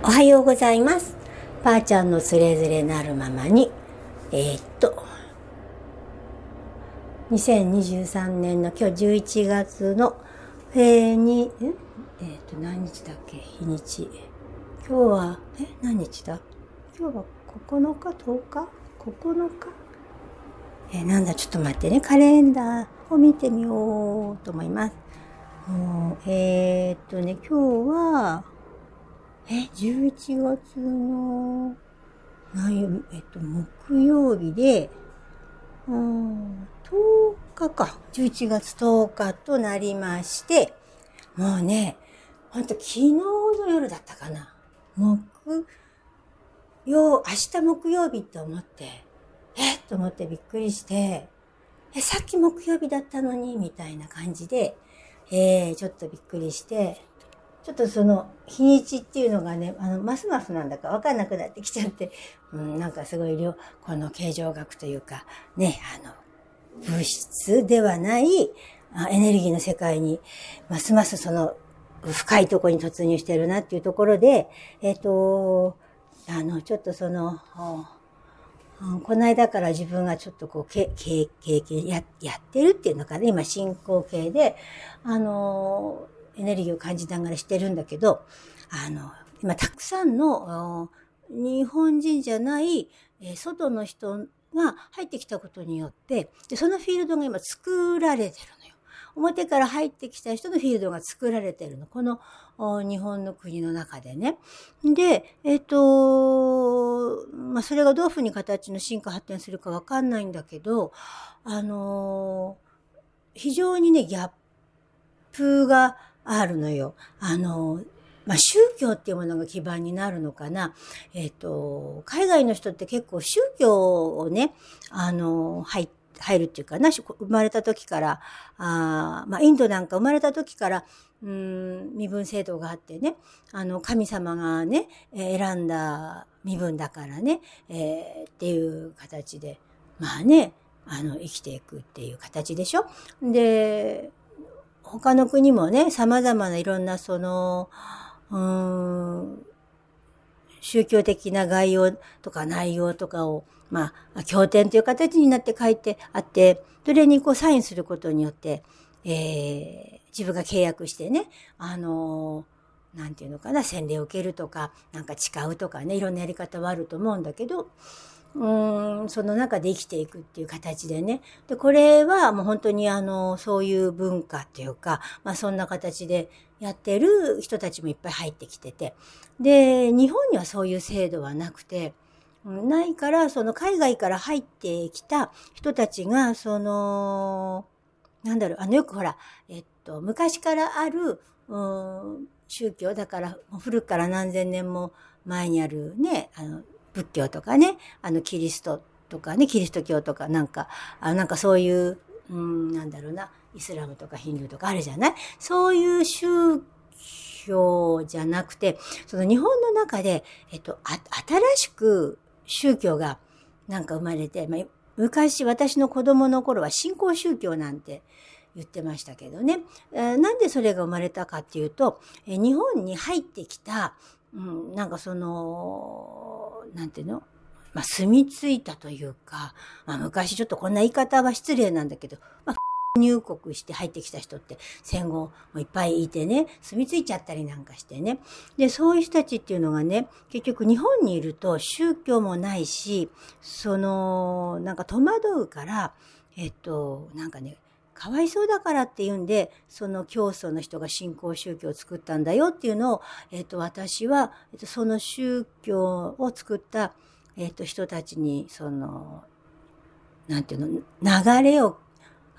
おはようございます。ばあちゃんのつれづれなるままに、えー、っと、2023年の今日11月の、えー、に、え？えー、っと、何日だっけ？日にち。今日は、え？何日だ？今日は9日 ?10 日 ?9 日？え、なんだ、ちょっと待ってね。カレンダーを見てみようと思います。えー、っとね、今日は、え、11月の、何、えっと、木曜日で、うん、10日か。11月10日となりまして、もうね、ほんと昨日の夜だったかな。木曜、明日木曜日って思って、えっと思ってびっくりして、え、さっき木曜日だったのにみたいな感じで、えー、ちょっとびっくりして、ちょっとその日にちっていうのがね、あの、ますますなんだかわかんなくなってきちゃって、うん、なんかすごい量、この形状学というか、ね、あの、物質ではないエネルギーの世界に、ますますその深いところに突入してるなっていうところで、えっ、ー、と、あの、ちょっとその、うんこの間から自分がちょっとこう、経験や、やってるっていうのかね、今進行形で、あの、エネルギーを感じながらしてるんだけど、あの、今たくさんの日本人じゃない、え外の人が入ってきたことによって、でそのフィールドが今作られてるのよ。表から入ってきた人のフィールドが作られてるの。この日本の国の中でね。で、えっ、ー、と、まあ、それがどういうふうに形の進化発展するかわかんないんだけど、あの非常にね、ギャップがあるのよ。あの、まあ、宗教っていうものが基盤になるのかな。えっ、と、海外の人って結構宗教をね、あの、入って、入るっていうかな、生まれた時から、あまあ、インドなんか生まれた時から、うん、身分制度があってね、あの、神様がね、選んだ身分だからね、えー、っていう形で、まあね、あの、生きていくっていう形でしょで、他の国もね、様々ないろんなその、うん、宗教的な概要とか内容とかを、まあ、経典という形になって書いてあって、それにこうサインすることによって、えー、自分が契約してね、あのー、なんていうのかな、洗礼を受けるとか、なんか誓うとかね、いろんなやり方はあると思うんだけど、うんその中で生きていくっていう形でね。で、これはもう本当にあの、そういう文化っていうか、まあそんな形でやってる人たちもいっぱい入ってきてて。で、日本にはそういう制度はなくて、ないから、その海外から入ってきた人たちが、その、なんだろう、あの、よくほら、えっと、昔からある、うん、宗教、だから、古くから何千年も前にあるね、あの、仏教とかね、あの、キリストとかね、キリスト教とかなんか、あなんかそういう、うん、なんだろうな、イスラムとかヒンドゥーとかあるじゃない？そういう宗教じゃなくて、その日本の中で、えっと、あ新しく宗教がなんか生まれて、まあ、昔私の子供の頃は新興宗教なんて言ってましたけどね。えー、なんでそれが生まれたかっていうと、えー、日本に入ってきた、うん、なんかその、なんていうの？まあ、住み着いたというか、まあ、昔ちょっとこんな言い方は失礼なんだけど、まあ、入国して入ってきた人って戦後もいっぱいいてね、住み着いちゃったりなんかしてね。で、そういう人たちっていうのがね、結局日本にいると宗教もないし、その、なんか戸惑うから、えっと、なんかね、かわいそうだからっていうんで、その教祖の人が信仰宗教を作ったんだよっていうのを、えっと、私は、えっと、その宗教を作った、えっと、人たちに、その、なんていうの、流れを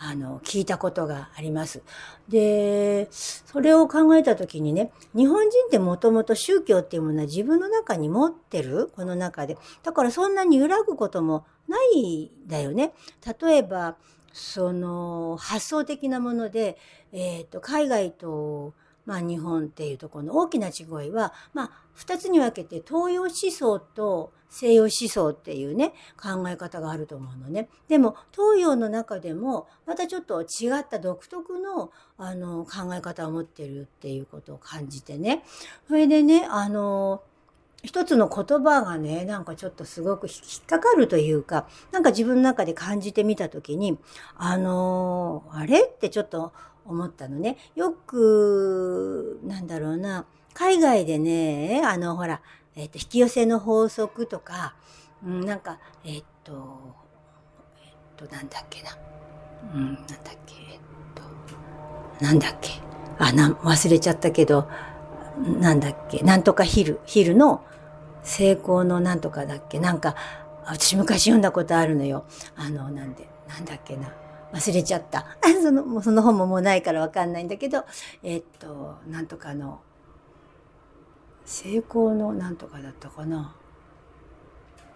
あの、聞いたことがあります。で、それを考えたときにね、日本人ってもともと宗教っていうものは自分の中に持ってる、この中で。だからそんなに揺らぐこともないんだよね。例えば、その、発想的なもので、え、ー、と、海外と、まあ、日本っていうところの大きな違いは、まあ、二つに分けて東洋思想と西洋思想っていうね、考え方があると思うのね。でも、東洋の中でも、またちょっと違った独特の、あの、考え方を持ってるっていうことを感じてね。それでね、あの、一つの言葉がね、なんかちょっとすごく引っかかるというか、なんか自分の中で感じてみたときに、あのー、あれってちょっと思ったのね。よく、なんだろうな、海外でね、あの、ほら、えっ、ー、と、引き寄せの法則とか、うん、なんか、えっ、ー、と、えっ、と、なんだっけな。うん、なんだっけ、えっと、なんだっけ。あ、な、忘れちゃったけど、なんだっけ、なんとかヒル、ヒルの成功のなんとかだっけ、なんか、私昔読んだことあるのよ。あの、なんで、なんだっけな？忘れちゃった。その、その本ももうないからわかんないんだけど、えっと、なんとかの、成功のなんとかだったかな？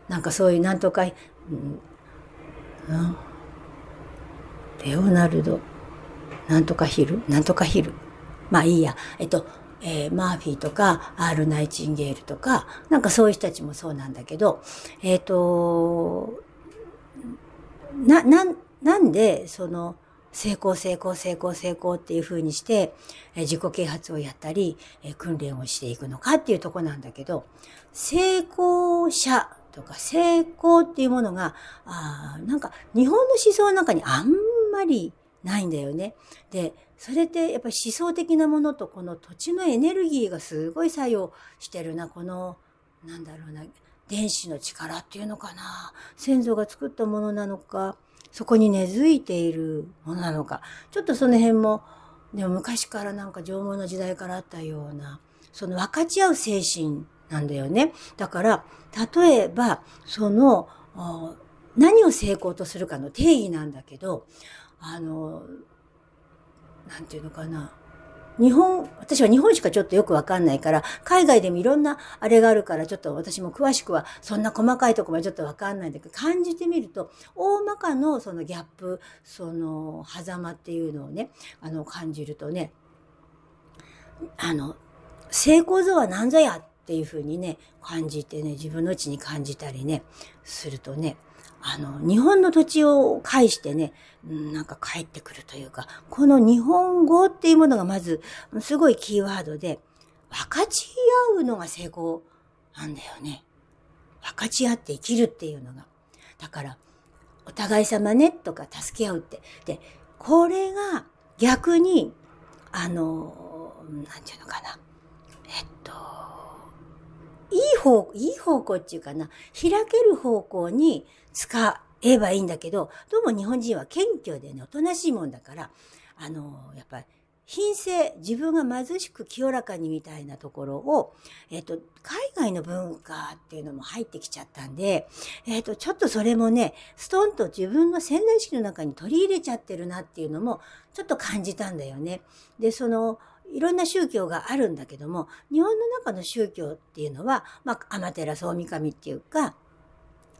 なんかそういうなんとか、うん、うん、レオナルド、なんとかヒル、なんとかヒル？まあいいや。えっと、えー、マーフィーとか、アール・ナイチンゲールとか、なんかそういう人たちもそうなんだけど、えっ、ー、と、な、な、なんで、その、成功、成功、成功、成功っていう風にして、えー、自己啓発をやったり、えー、訓練をしていくのかっていうとこなんだけど、成功者とか成功っていうものが、あなんか日本の思想の中にあんまりないんだよね。で、それってやっぱり思想的なものとこの土地のエネルギーがすごい作用してるな、この、なんだろうな、電子の力っていうのかな。先祖が作ったものなのか、そこに根付いているものなのか。ちょっとその辺も、でも昔からなんか縄文の時代からあったような、その分かち合う精神なんだよね。だから、例えば、その、何を成功とするかの定義なんだけど、あの、なんていうのかな。日本、私は日本しかちょっとよくわかんないから、海外でもいろんなあれがあるから、ちょっと私も詳しくは、そんな細かいとこまでちょっとわかんないんだけど、感じてみると、大まかのそのギャップ、その、狭間っていうのをね、あの、感じるとね、あの、成功像は何ぞやっていうふうにね、感じてね、自分のうちに感じたりね、するとね、あの、日本の土地を介してね、なんか帰ってくるというか、この日本語っていうものがまず、すごいキーワードで、分かち合うのが成功なんだよね。分かち合って生きるっていうのが。だから、お互い様ねとか助け合うって。で、これが逆に、あの、なんていうのかな。えっと、いい方、いい方向っていうかな、開ける方向に使えばいいんだけど、どうも日本人は謙虚でね、おとなしいもんだから、あの、やっぱり、品性、自分が貧しく清らかにみたいなところを、えっ、と、海外の文化っていうのも入ってきちゃったんで、えっ、と、ちょっとそれもね、ストンと自分の潜在意識の中に取り入れちゃってるなっていうのも、ちょっと感じたんだよね。で、その、いろんな宗教があるんだけども、日本の中の宗教っていうのは、まあ、アマテラス大神っていうか、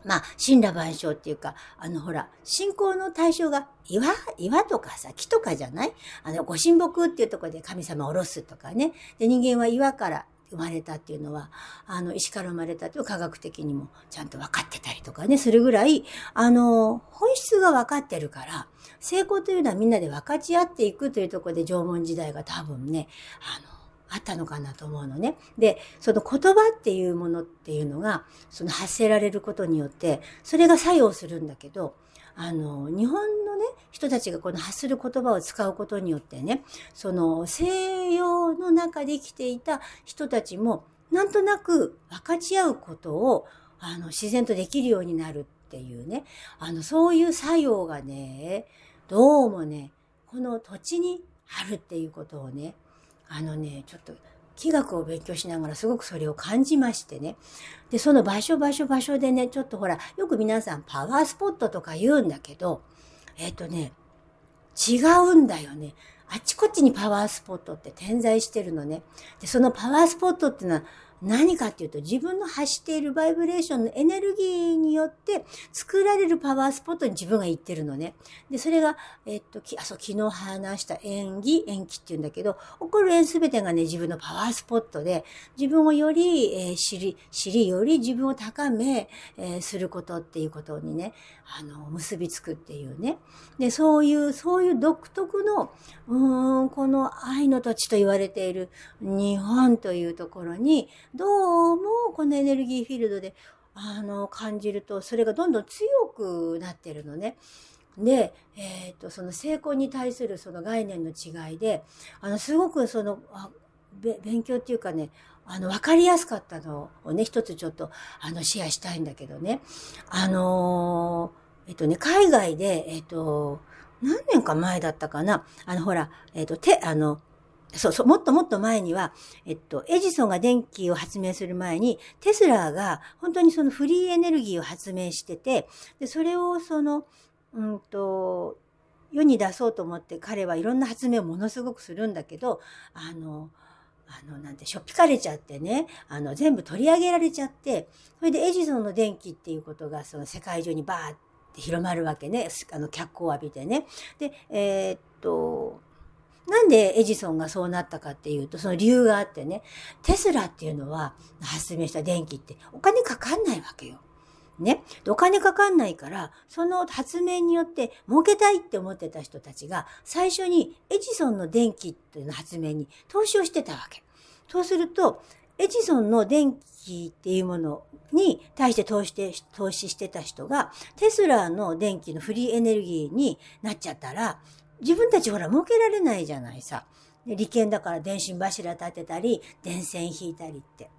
まあ、神羅万象っていうか、あの、ほら、信仰の対象が岩、岩とかさ、木とかじゃない？あの、ご神木っていうところで神様を下ろすとかね。で、人間は岩から生まれたっていうのは、あの、石から生まれたっていう科学的にもちゃんと分かってたりとかね、するぐらい、あの、本質が分かってるから、成功というのはみんなで分かち合っていくというところで縄文時代が多分ね、あの、あったのかなと思うのね。で、その言葉っていうものっていうのが、その発せられることによって、それが作用するんだけど、あの、日本のね、人たちがこの発する言葉を使うことによってね、その西洋の中で生きていた人たちも、なんとなく分かち合うことを、あの、自然とできるようになるっていうね、あの、そういう作用がね、どうもね、この土地にあるっていうことをね、あのね、ちょっと気学を勉強しながらすごくそれを感じましてね。で、その場所場所場所でね、ちょっとほら、よく皆さんパワースポットとか言うんだけど、えっ、ー、とね、違うんだよね。あっちこっちにパワースポットって点在してるのね。で、そのパワースポットっていうのは何かっていうと自分の発しているバイブレーションのエネルギーによって作られるパワースポットに自分が行ってるのね。で、それが、えっと、きあ、そう、昨日話した演技、延期って言うんだけど、起こる縁すべてがね、自分のパワースポットで、自分をより、えー、知り、知り、より自分を高め、えー、することっていうことにね、あの、結びつくっていうね。で、そういう、そういう独特の、うーん、この愛の土地と言われている日本というところに、どうもこのエネルギーフィールドで、あの、感じると、それがどんどん強くなってるのね。で、えっ、ー、と、その成功に対するその概念の違いで、あの、すごくその、勉強っていうかね、あの、わかりやすかったのをね、一つちょっと、あの、シェアしたいんだけどね。あのー、えっとね、海外で、えっと、何年か前だったかな。あの、ほら、えっと、て、あの、そうそう、もっともっと前には、えっと、エジソンが電気を発明する前に、テスラが本当にそのフリーエネルギーを発明してて、で、それをその、うんと、世に出そうと思って彼はいろんな発明をものすごくするんだけど、あの、あの、なんて、しょっぴかれちゃってね、あの、全部取り上げられちゃって、それでエジソンの電気っていうことが、その世界中にバーって広まるわけね、あの、脚光を浴びてね。で、えー、っと、なんでエジソンがそうなったかっていうと、その理由があってね、テスラっていうのは発明した電気ってお金かかんないわけよ。ね。お金かかんないから、その発明によって儲けたいって思ってた人たちが、最初にエジソンの電気っていうの発明に投資をしてたわけ。そうすると、エジソンの電気っていうものに対して投資して、投資してた人が、テスラの電気のフリーエネルギーになっちゃったら、自分たちほら儲けられないじゃないさ。利権だから電信柱立てたり、電線引いたりって。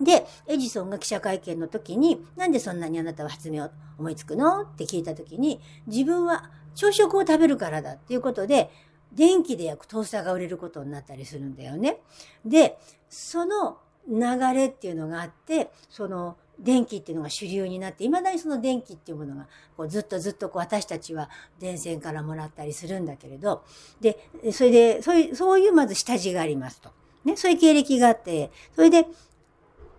で、エジソンが記者会見の時に、なんでそんなにあなたは発明を思いつくのって聞いた時に、自分は朝食を食べるからだっていうことで、電気で焼くトースターが売れることになったりするんだよね。で、その流れっていうのがあって、その電気っていうのが主流になって、未だにその電気っていうものが、こうずっとずっとこう私たちは電線からもらったりするんだけれど、で、それで、そういう、そういうまず下地がありますと。ね、そういう経歴があって、それで、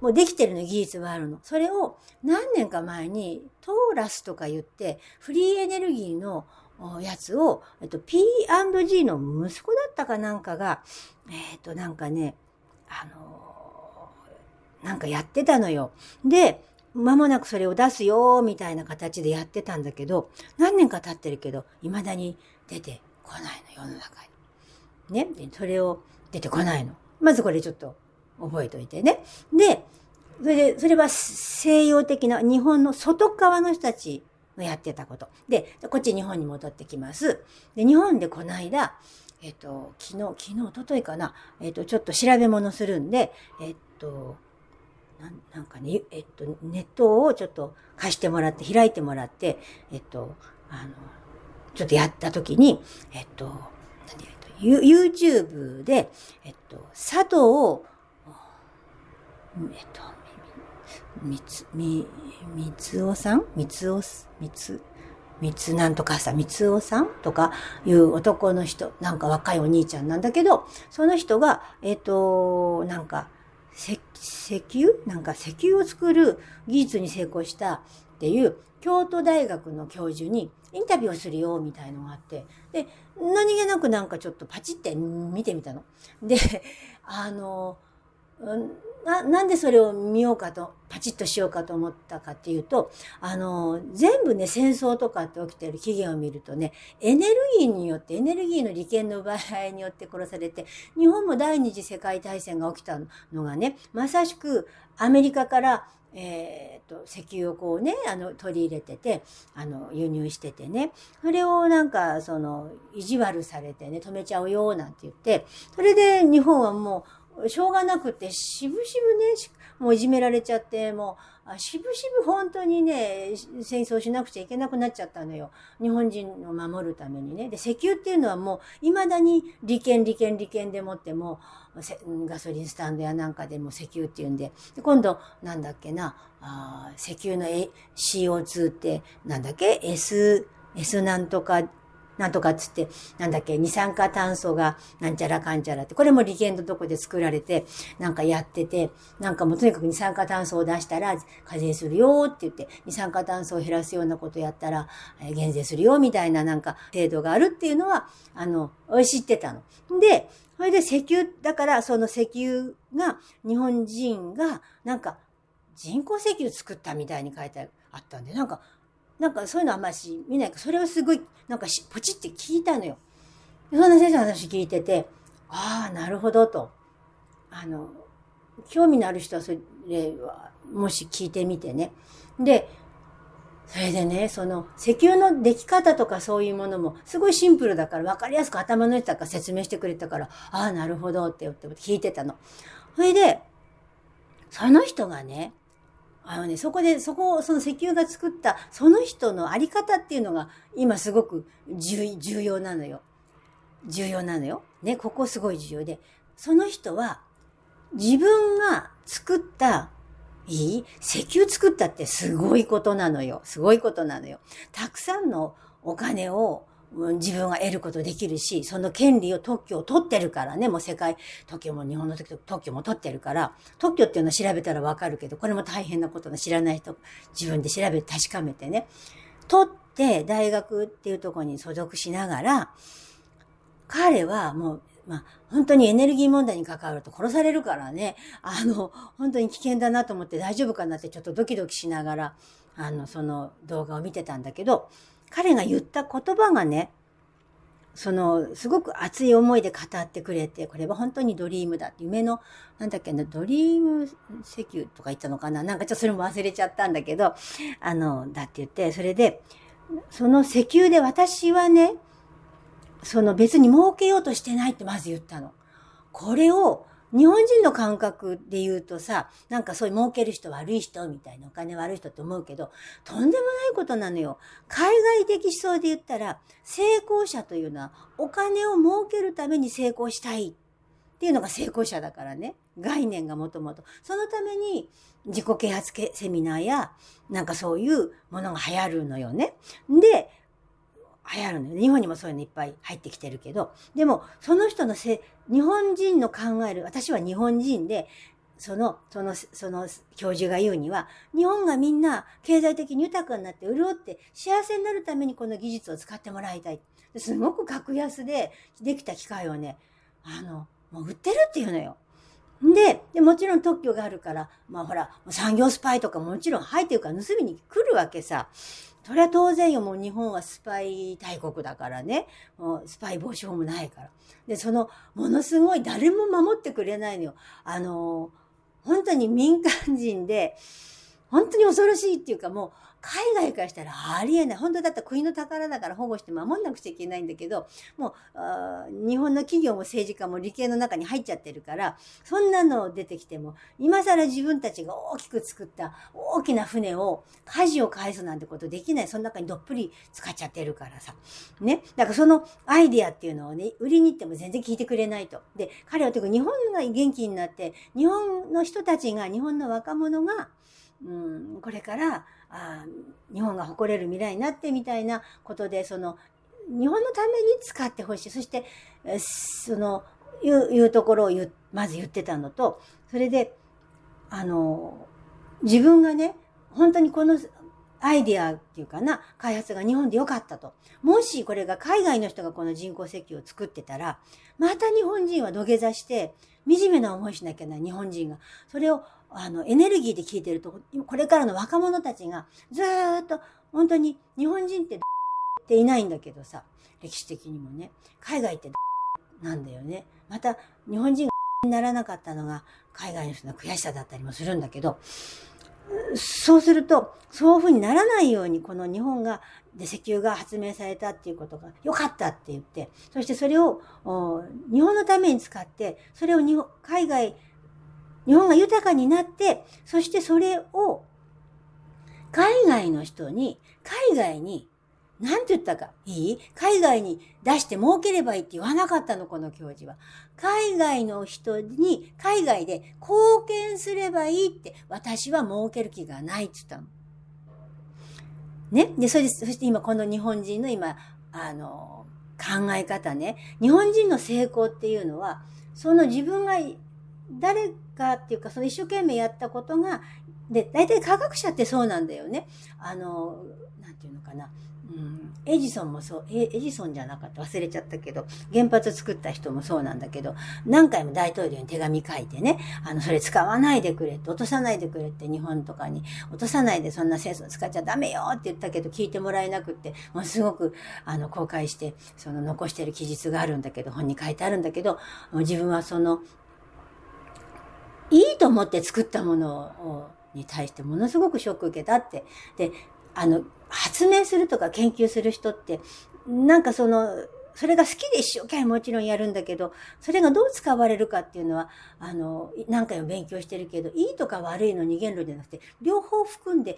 もうできてるの技術はあるの。それを何年か前にトーラスとか言って、フリーエネルギーのやつを、えっと、P&G の息子だったかなんかが、えっと、なんかね、あのなんかやってたのよ。で、間もなくそれを出すよ、みたいな形でやってたんだけど、何年か経ってるけど、未だに出てこないの、世の中に。ね？で、それを出てこないの。まずこれちょっと覚えといてね。で、それで、それは西洋的な日本の外側の人たちがやってたこと。で、こっち日本に戻ってきます。で、日本でこの間、えっと、昨日、昨日、おとといかな、えっと、ちょっと調べ物するんで、えっと、なんなんかね、えっと、ネットをちょっと貸してもらって、開いてもらって、えっと、あの、ちょっとやったときに、えっと、YouTube で、えっと、佐藤えっと、みつ、み、みつおさん？みつお、みつ、みつなんとかさ、みつおさんとかいう男の人、なんか若いお兄ちゃんなんだけど、その人が、えっ、と、なんか、石油？なんか石油を作る技術に成功したっていう京都大学の教授にインタビューをするよみたいのがあって、で、何気なくなんかちょっとパチって見てみたの。で、あの、な、なんでそれを見ようかと、パチッとしようかと思ったかっていうと、あの、全部ね、戦争とかって起きてる期限を見るとね、エネルギーによって、エネルギーの利権の奪い合いによって殺されて、日本も第二次世界大戦が起きたのがね、まさしくアメリカからえっ、と、石油をこうね、あの、取り入れてて、あの、輸入しててね、それをなんか、その、意地悪されてね、止めちゃうよ、なんて言って、それで日本はもう、しょうがなくて、しぶしぶね、もういじめられちゃって、もう、しぶしぶ本当にね、戦争しなくちゃいけなくなっちゃったのよ。日本人を守るためにね。で、石油っていうのはもう、未だに利権、利権、利権でもっても、ガソリンスタンドやなんかでも石油っていうんで、で今度、なんだっけな、あ石油の CO2 って、なんだっけ ?S、S なんとかなんとかっつって、なんだっけ、二酸化炭素がなんちゃらかんちゃらって、これも利権のとこで作られて、なんかやってて、なんかもうとにかく二酸化炭素を出したら課税するよって言って、二酸化炭素を減らすようなことやったら、えー、減税するよみたいななんか制度があるっていうのは、あの、知ってたの。で、それで石油、だからその石油が、日本人が、なんか、人工石油作ったみたいに書いてあったんで、なんか、なんかそういうのあんまし見ないかそれをすごい、なんかポチって聞いたのよ。そんな先生の話聞いてて、ああ、なるほどと。あの、興味のある人はそれは、もし聞いてみてね。で、それでね、その、石油の出来方とかそういうものも、すごいシンプルだから、わかりやすく頭の人から説明してくれたから、ああ、なるほどって言って聞いてたの。それで、その人がね、あのね、そこで、そこを、その石油が作った、その人のあり方っていうのが、今すごく重要なのよ。重要なのよ。ね、ここすごい重要で、その人は、自分が作ったいい？石油作ったってすごいことなのよ。すごいことなのよ。たくさんのお金を自分が得ることできるし、その権利を特許を取ってるからね、もう世界、特許も日本の特許も取ってるから、特許っていうのは調べたらわかるけど、これも大変なことの。知らない人、自分で調べて確かめてね。取って大学っていうところに所属しながら、彼はもうまあ、本当にエネルギー問題に関わると殺されるからね、あの、本当に危険だなと思って大丈夫かなってちょっとドキドキしながら、あの、その動画を見てたんだけど、彼が言った言葉がね、その、すごく熱い思いで語ってくれて、これは本当にドリームだって、夢の、なんだっけな、ドリーム石油とか言ったのかな？なんかちょっとそれも忘れちゃったんだけど、あの、だって言って、それで、その石油で私はね、その別に儲けようとしてないってまず言ったの。これを日本人の感覚で言うとさ、なんかそういう儲ける人悪い人みたいなお金悪い人って思うけど、とんでもないことなのよ。海外的思想で言ったら、成功者というのはお金を儲けるために成功したいっていうのが成功者だからね。概念がもともと。そのために自己啓発セミナーや、なんかそういうものが流行るのよね。で、流行るのよ。日本にもそういうのいっぱい入ってきてるけど、でも、その人のせ、日本人の考える、私は日本人で、その、その、その教授が言うには、日本がみんな経済的に豊かになって潤って幸せになるためにこの技術を使ってもらいたい。すごく格安でできた機械をね、あの、もう売ってるっていうのよ。で、で、もちろん特許があるから、まあほら、産業スパイとかもちろん入ってるから盗みに来るわけさ。それは当然よ、もう日本はスパイ大国だからね。もうスパイ防止法もないから。で、その、ものすごい誰も守ってくれないのよ。あの、本当に民間人で、本当に恐ろしいっていうかもう、海外からしたらありえない。本当だったら国の宝だから保護して守んなくちゃいけないんだけど、もう、日本の企業も政治家も理系の中に入っちゃってるから、そんなの出てきても、今更自分たちが大きく作った大きな船を、舵を返すなんてことできない。その中にどっぷり使っちゃってるからさ。ね。だからそのアイディアっていうのをね、売りに行っても全然聞いてくれないと。で、彼はというか日本が元気になって、日本の人たちが、日本の若者が、うん、これからあ日本が誇れる未来になってみたいなことでその日本のために使ってほしいそしてそのいうところをまず言ってたのとそれであの自分がね本当にこのアイデアっていうかな、開発が日本で良かったと。もしこれが海外の人がこの人工石油を作ってたら、また日本人は土下座して、惨めな思いしなきゃな日本人が。それをあの、エネルギーで聞いてると、これからの若者たちがずっと、本当に日本人ってっていないんだけどさ、歴史的にもね、海外ってなんだよね。また、日本人がにならなかったのが、海外の人の悔しさだったりもするんだけど、そうすると、そういうふうにならないように、この日本が、で、石油が発明されたっていうことが良かったって言って、そしてそれを、日本のために使って、それを日本海外日本が豊かになって、そしてそれを海外の人に、海外に、なんて言ったか、いい？海外に出して儲ければいいって言わなかったの、この教授は。海外の人に、海外で貢献すればいいって、私は儲ける気がないって言ったの。ね？で、それで、そして今この日本人の今、あの、考え方ね。日本人の成功っていうのは、その自分が誰かっていうか、その一生懸命やったことが、で、大体科学者ってそうなんだよね。あの、なんていうのかな。うん、エジソンもそうエ、ジソンじゃなかった忘れちゃったけど、原発作った人もそうなんだけど、何回も大統領に手紙書いてね、あの、それ使わないでくれって、落とさないでくれって日本とかに、落とさないでそんな戦争使っちゃダメよって言ったけど、聞いてもらえなくって、もうすごく、あの、公開して、その残してる記述があるんだけど、本に書いてあるんだけど、自分はその、いいと思って作ったものを、に対してものすごくショック受けたって。で、あの、発明するとか研究する人って、なんかその、それが好きで一生懸命もちろんやるんだけど、それがどう使われるかっていうのは、あの、何回も勉強してるけど、いいとか悪いの二元論じゃなくて、両方含んで、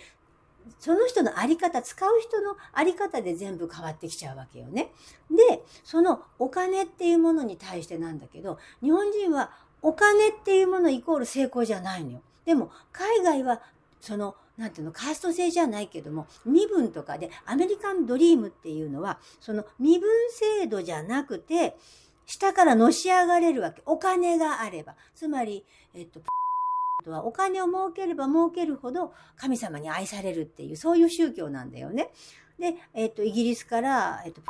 その人のあり方、使う人のあり方で全部変わってきちゃうわけよね。で、そのお金っていうものに対してなんだけど、日本人はお金っていうものイコール成功じゃないのよ。でも、海外は、その、なんていうの、カースト制じゃないけども、身分とかで、アメリカンドリームっていうのは、その身分制度じゃなくて、下からのし上がれるわけ。お金があれば。つまり、えっと、はお金を儲ければ儲けるほど神様に愛されるっていう、そういう宗教なんだよね。で、えっと、イギリスから、えっと、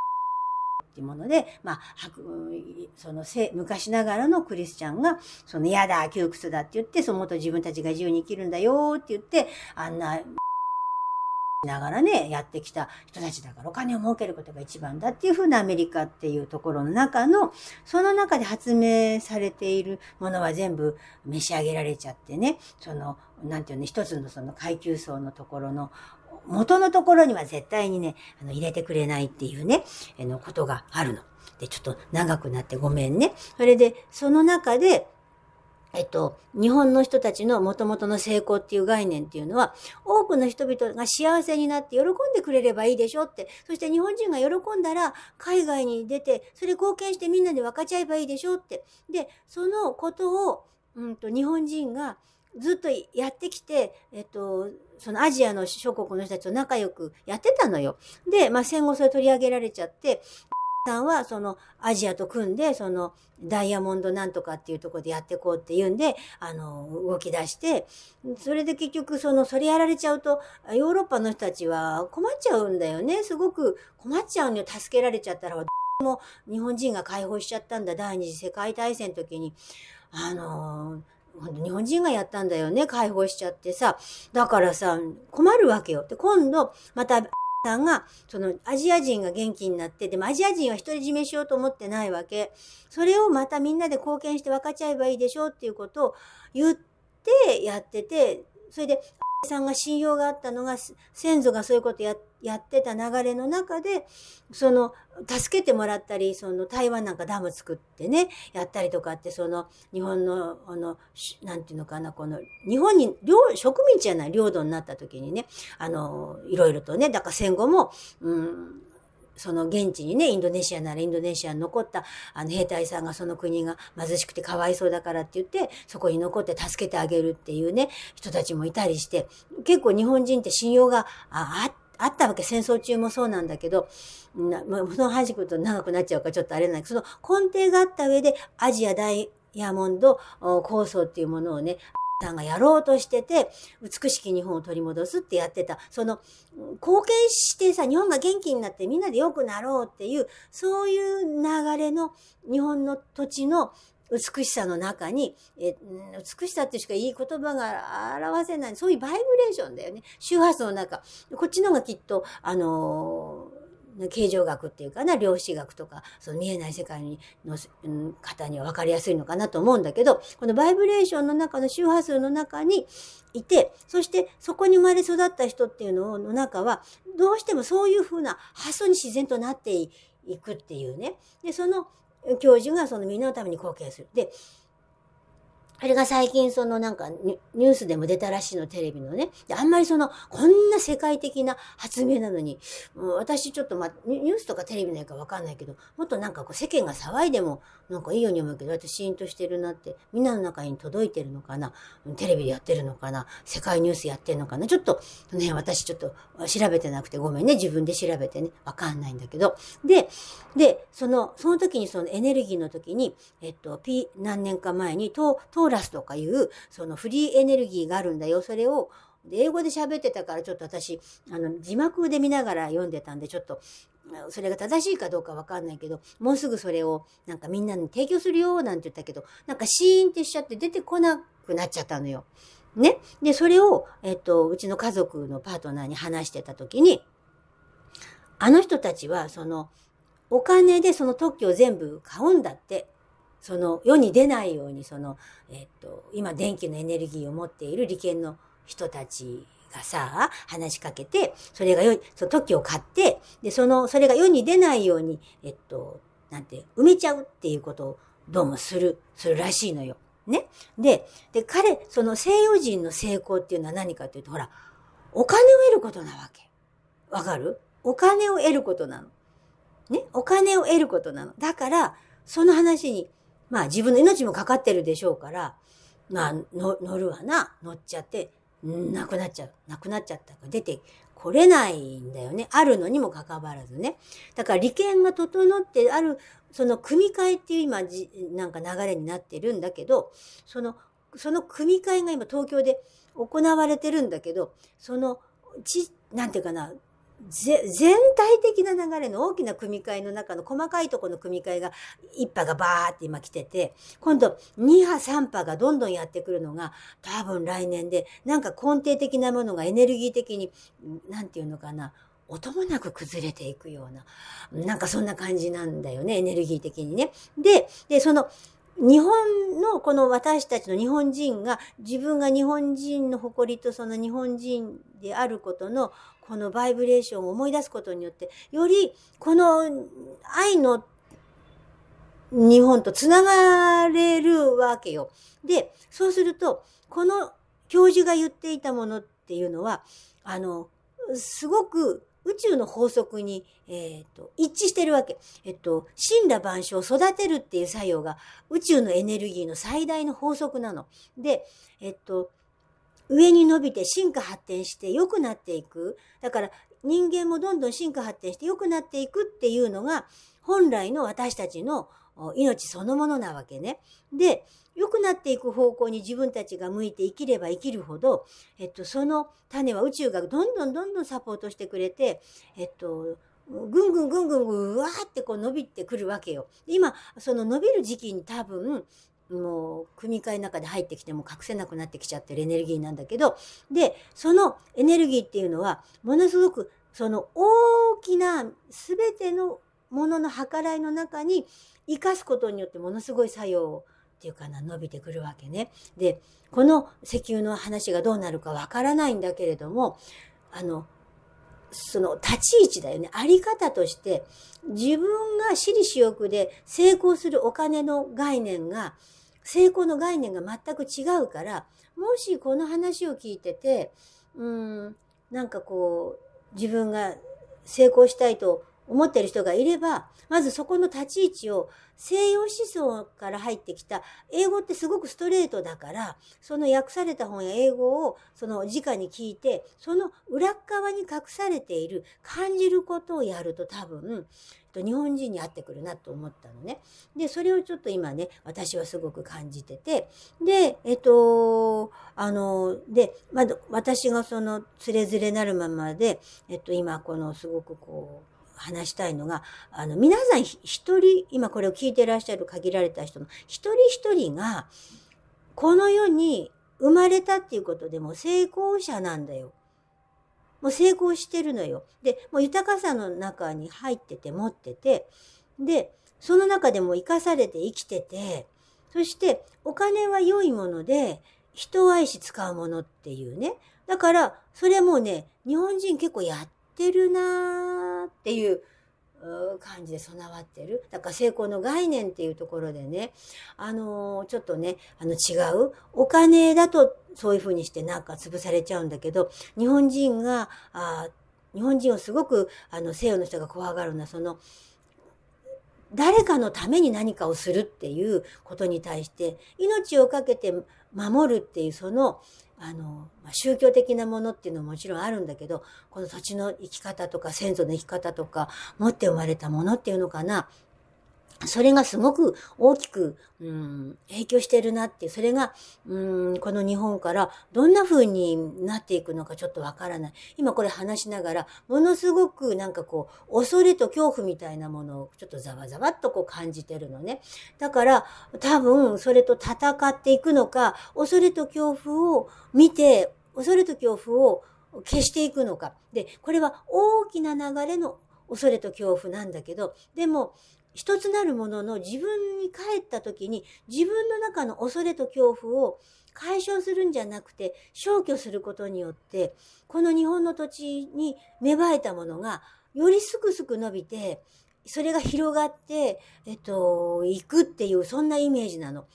っていうもので、まあ、その昔ながらのクリスチャンが、その嫌だ、窮屈だって言って、そのもと自分たちが自由に生きるんだよって言って、あんな、ながらね、やってきた人たちだからお金を儲けることが一番だっていうふうなアメリカっていうところの中の、その中で発明されているものは全部召し上げられちゃってね、その、なんていうの、一つのその階級層のところの元のところには絶対にね、あの入れてくれないっていうね、えのことがあるの。で、ちょっと長くなってごめんね。それで、その中で、えっと、日本の人たちの元々の成功っていう概念っていうのは、多くの人々が幸せになって喜んでくれればいいでしょって、そして日本人が喜んだら海外に出て、それ貢献してみんなで分かち合えばいいでしょって。で、そのことを、うんと、日本人がずっとやってきて、えっと、そのアジアの諸国の人たちと仲良くやってたのよ。で、まあ戦後それ取り上げられちゃって、さんはそのアジアと組んで、そのダイヤモンドなんとかっていうところでやっていこうっていうんで、あの、動き出して、それで結局その、それやられちゃうと、ヨーロッパの人たちは困っちゃうんだよね。すごく困っちゃうのよ。助けられちゃったら、も日本人が解放しちゃったんだ。第二次世界大戦の時に。あの日本人がやったんだよね。解放しちゃってさ。だからさ、困るわけよ。で、今度、また、さんが、そのアジア人が元気になって、でもアジア人は独り占めしようと思ってないわけ。それをまたみんなで貢献して分かっちゃえばいいでしょうっていうことを言ってやってて、それで、さんが信用があったのが、先祖がそういうことやってやってた流れの中で、その、助けてもらったり、その、台湾なんかダム作ってね、やったりとかって、その、日本の、あの、なんていうのかな、この、日本に、領、植民地じゃない、領土になった時にね、あの、いろいろとね、だから戦後も、うん、その現地にね、インドネシアならインドネシアに残ったあの兵隊さんがその国が貧しくてかわいそうだからって言って、そこに残って助けてあげるっていうね、人たちもいたりして、結構日本人って信用があってあったわけ、戦争中もそうなんだけど、なその話くと長くなっちゃうからちょっとあれなんだけど、その根底があった上でアジアダイヤモンド構想っていうものをね、さんがやろうとしてて、美しき日本を取り戻すってやってた。その、貢献してさ、日本が元気になってみんなで良くなろうっていう、そういう流れの日本の土地の美しさの中に、え美しさってしかいい言葉が表せない、そういうバイブレーションだよね。周波数の中。こっちの方がきっと、あのー形状学っていうかな、量子学とか、その見えない世界の方には分かりやすいのかなと思うんだけど、このバイブレーションの中の周波数の中にいて、そしてそこに生まれ育った人っていうのの中は、どうしてもそういうふうな発想に自然となっていくっていうね。で、その教授がそのみんなのために貢献する。で、あれが最近そのなんかニュースでも出たらしいの、テレビのね。で、あんまりその、こんな世界的な発明なのに、もう私ちょっとまあ、ニュースとかテレビないかわかんないけど、もっとなんかこう世間が騒いでも、なんかいいように思うけど、私シーンとしてるなって、みんなの中に届いてるのかな？テレビでやってるのかな？世界ニュースやってるのかな？ちょっと、ね、私ちょっと調べてなくてごめんね。自分で調べてね。わかんないんだけど。で、で、その、その時にそのエネルギーの時に、えっと、P 何年か前に、トーラスとかいう、そのフリーエネルギーがあるんだよ。それを、英語で喋ってたからちょっと私、あの、字幕で見ながら読んでたんで、ちょっと、それが正しいかどうかわかんないけど、もうすぐそれをなんかみんなに提供するよなんて言ったけど、なんかシーンってしちゃって出てこなくなっちゃったのよ。ね？で、それを、えっと、うちの家族のパートナーに話してた時に、あの人たちは、その、お金でその特許を全部買うんだって。その世に出ないように、その、えっと、今電気のエネルギーを持っている利権の人たちがさ、話しかけて、それが世、その時を買って、で、その、それが世に出ないように、えっと、なんて、埋めちゃうっていうことをどうもする、するらしいのよ。ね。で、で、彼、その西洋人の成功っていうのは何かっていうと、ほら、お金を得ることなわけ。わかる？お金を得ることなの。ね？お金を得ることなの。だから、その話に、まあ自分の命もかかってるでしょうから、まあ、の乗るわな。乗っちゃって、なくなっちゃう。なくなっちゃったから出てこれないんだよね。あるのにもかかわらずね。だから利権が整ってある、その組み替えっていう今じ、なんか流れになってるんだけど、その、その組み替えが今東京で行われてるんだけど、その、ち、なんていうかな、全体的な流れの大きな組み替えの中の細かいところの組み替えが1波がバーって今来てて、今度2波3波がどんどんやってくるのが多分来年で、なんか根底的なものがエネルギー的に、なんていうのかな、音もなく崩れていくような、なんかそんな感じなんだよね、エネルギー的にね。で、で、その、日本のこの私たちの日本人が自分が日本人の誇りとその日本人であることのこのバイブレーションを思い出すことによって、よりこの愛の日本とつながれるわけよ。で、そうすると、この教授が言っていたものっていうのは、あの、すごく宇宙の法則に、えーと、一致してるわけ。えっと、神羅万象を育てるっていう作用が宇宙のエネルギーの最大の法則なの。で、えっと、上に伸びて進化発展して良くなっていく。だから人間もどんどん進化発展して良くなっていくっていうのが本来の私たちの命そのものなわけね。で、良くなっていく方向に自分たちが向いて生きれば生きるほど、えっと、その種は宇宙がどんどんどんどんサポートしてくれて、えっと、ぐんぐんぐんぐんうわーってこう伸びてくるわけよ。今、その伸びる時期に多分、もう組み替えの中で入ってきても隠せなくなってきちゃってるエネルギーなんだけど、で、そのエネルギーっていうのは、ものすごくその大きな全てのものの計らいの中に生かすことによってものすごい作用っていうかな、伸びてくるわけね。で、この石油の話がどうなるかわからないんだけれども、あの、その立ち位置だよね。あり方として、自分が私利私欲で成功するお金の概念が、成功の概念が全く違うから、もしこの話を聞いてて、うん、なんかこう、自分が成功したいと思ってる人がいれば、まずそこの立ち位置を西洋思想から入ってきた、英語ってすごくストレートだから、その訳された本や英語をその直に聞いて、その裏側に隠されている感じることをやると多分、日本人に合ってくるなと思ったのね。で、それをちょっと今ね、私はすごく感じてて、で、えっと、あの、で、まだ私がその、つれづれなるままで、えっと、今このすごくこう、話したいのが、あの、皆さん一人、今これを聞いていらっしゃる限られた人の一人一人が、この世に生まれたっていうことでも成功者なんだよ。もう成功してるのよ。で、もう豊かさの中に入ってて持ってて、で、その中でも生かされて生きてて、そしてお金は良いもので、人を愛し使うものっていうね。だから、それもうね、日本人結構やってるなーっていう感じで備わってる。だから成功の概念っていうところでね、あのー、ちょっとね、あの違う。お金だとそういうふうにしてなんか潰されちゃうんだけど、日本人が、あ日本人をすごくあの西洋の人が怖がるのは、その、誰かのために何かをするっていうことに対して、命を懸けて守るっていうそのあの、まあ、宗教的なものっていうのももちろんあるんだけど、この土地の生き方とか先祖の生き方とか、持って生まれたものっていうのかな。それがすごく大きく、うん、影響してるなって、それが、うん、この日本からどんな風になっていくのかちょっとわからない。今これ話しながら、ものすごくなんかこう、恐れと恐怖みたいなものをちょっとざわざわっとこう感じてるのね。だから、多分それと戦っていくのか、恐れと恐怖を見て、恐れと恐怖を消していくのか。で、これは大きな流れの恐れと恐怖なんだけど、でも、一つなるものの自分に帰った時に自分の中の恐れと恐怖を解消するんじゃなくて消去することによってこの日本の土地に芽生えたものがよりすくすく伸びてそれが広がって、えっと、行くっていう、そんなイメージなの。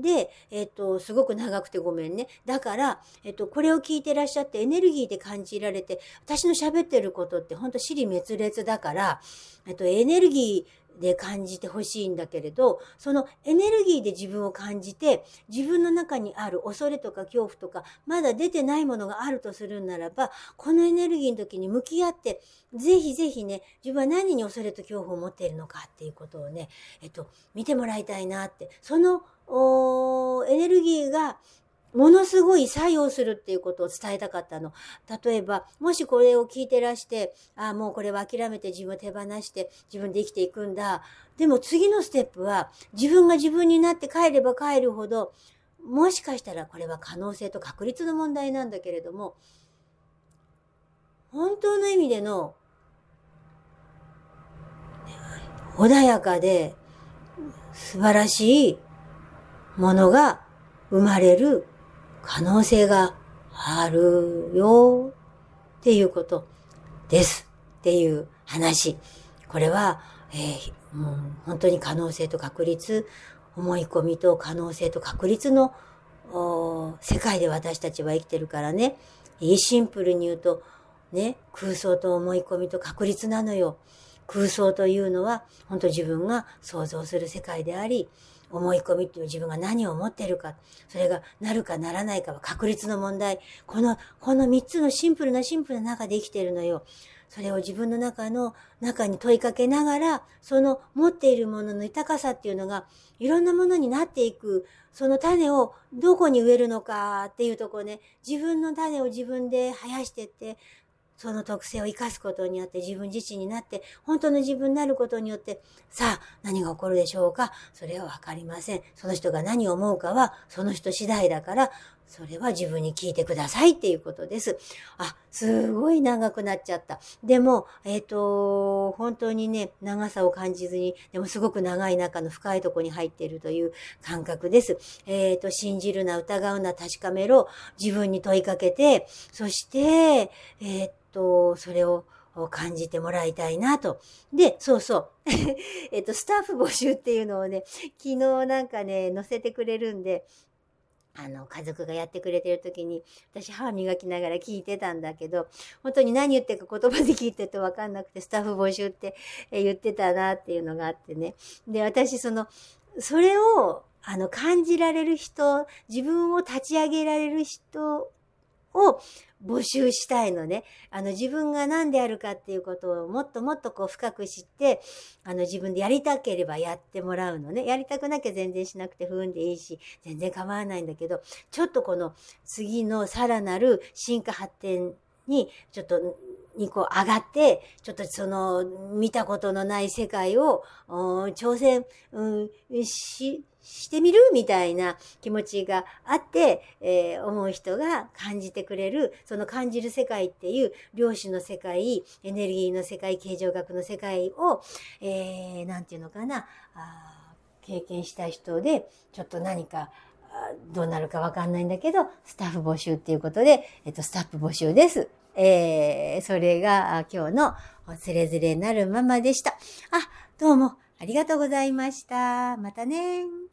で、えっと、すごく長くてごめんね。だから、えっと、これを聞いてらっしゃってエネルギーで感じられて、私の喋ってることって本当尻滅裂だから、えっと、エネルギー、で感じてほしいんだけれど、そのエネルギーで自分を感じて、自分の中にある恐れとか恐怖とか、まだ出てないものがあるとするならば、このエネルギーの時に向き合って、ぜひぜひね、自分は何に恐れと恐怖を持っているのかっていうことをね、えっと、見てもらいたいなって、その、エネルギーがものすごい作用するっていうことを伝えたかったの。例えば、もしこれを聞いてらして、ああ、もうこれは諦めて自分を手放して自分で生きていくんだ。でも次のステップは、自分が自分になって帰れば帰るほど、もしかしたらこれは可能性と確率の問題なんだけれども、本当の意味での、穏やかで素晴らしいものが生まれる可能性があるよっていうことですっていう話。これは、えー、もう本当に可能性と確率、思い込みと可能性と確率の世界で私たちは生きてるからね。いいシンプルに言うと、ね、空想と思い込みと確率なのよ。空想というのは、本当自分が想像する世界であり、思い込みっていう自分が何を思ってるか、それがなるかならないかは確率の問題。この、この三つのシンプルなシンプルな中で生きてるのよ。それを自分の中の中に問いかけながら、その持っているものの豊かさっていうのが、いろんなものになっていく、その種をどこに植えるのかっていうとこね、自分の種を自分で生やしてって、その特性を生かすことによって自分自身になって、本当の自分になることによって、さあ、何が起こるでしょうか？それはわかりません。その人が何を思うかは、その人次第だから、それは自分に聞いてくださいっていうことです。あ、すごい長くなっちゃった。でも、えっ、ー、と、本当にね、長さを感じずに、でもすごく長い中の深いところに入っているという感覚です。えっ、ー、と、信じるな、疑うな、確かめろ、自分に問いかけて、そして、えっ、ー、と、それを感じてもらいたいなと。で、そうそう。えっと、スタッフ募集っていうのをね、昨日なんかね、載せてくれるんで、あの、家族がやってくれてる時に、私歯磨きながら聞いてたんだけど、本当に何言ってるか言葉で聞いてるとわかんなくて、スタッフ募集って言ってたなっていうのがあってね。で、私、その、それを、あの、感じられる人、自分を立ち上げられる人を募集したいのね。あの自分が何であるかっていうことをもっともっとこう深く知って、あの自分でやりたければやってもらうのね。やりたくなきゃ全然しなくて不運でいいし、全然構わないんだけど、ちょっとこの次のさらなる進化発展に、ちょっとにこう上がって、ちょっとその見たことのない世界を挑戦、うん、し、してみるみたいな気持ちがあって、えー、思う人が感じてくれる、その感じる世界っていう量子の世界、エネルギーの世界、形状学の世界を、えー、なんていうのかな、あ経験した人で、ちょっと何か、どうなるかわかんないんだけど、スタッフ募集っていうことで、えっと、スタッフ募集です。えー、それが今日のつれづれなるままでした。あ、どうもありがとうございました。またね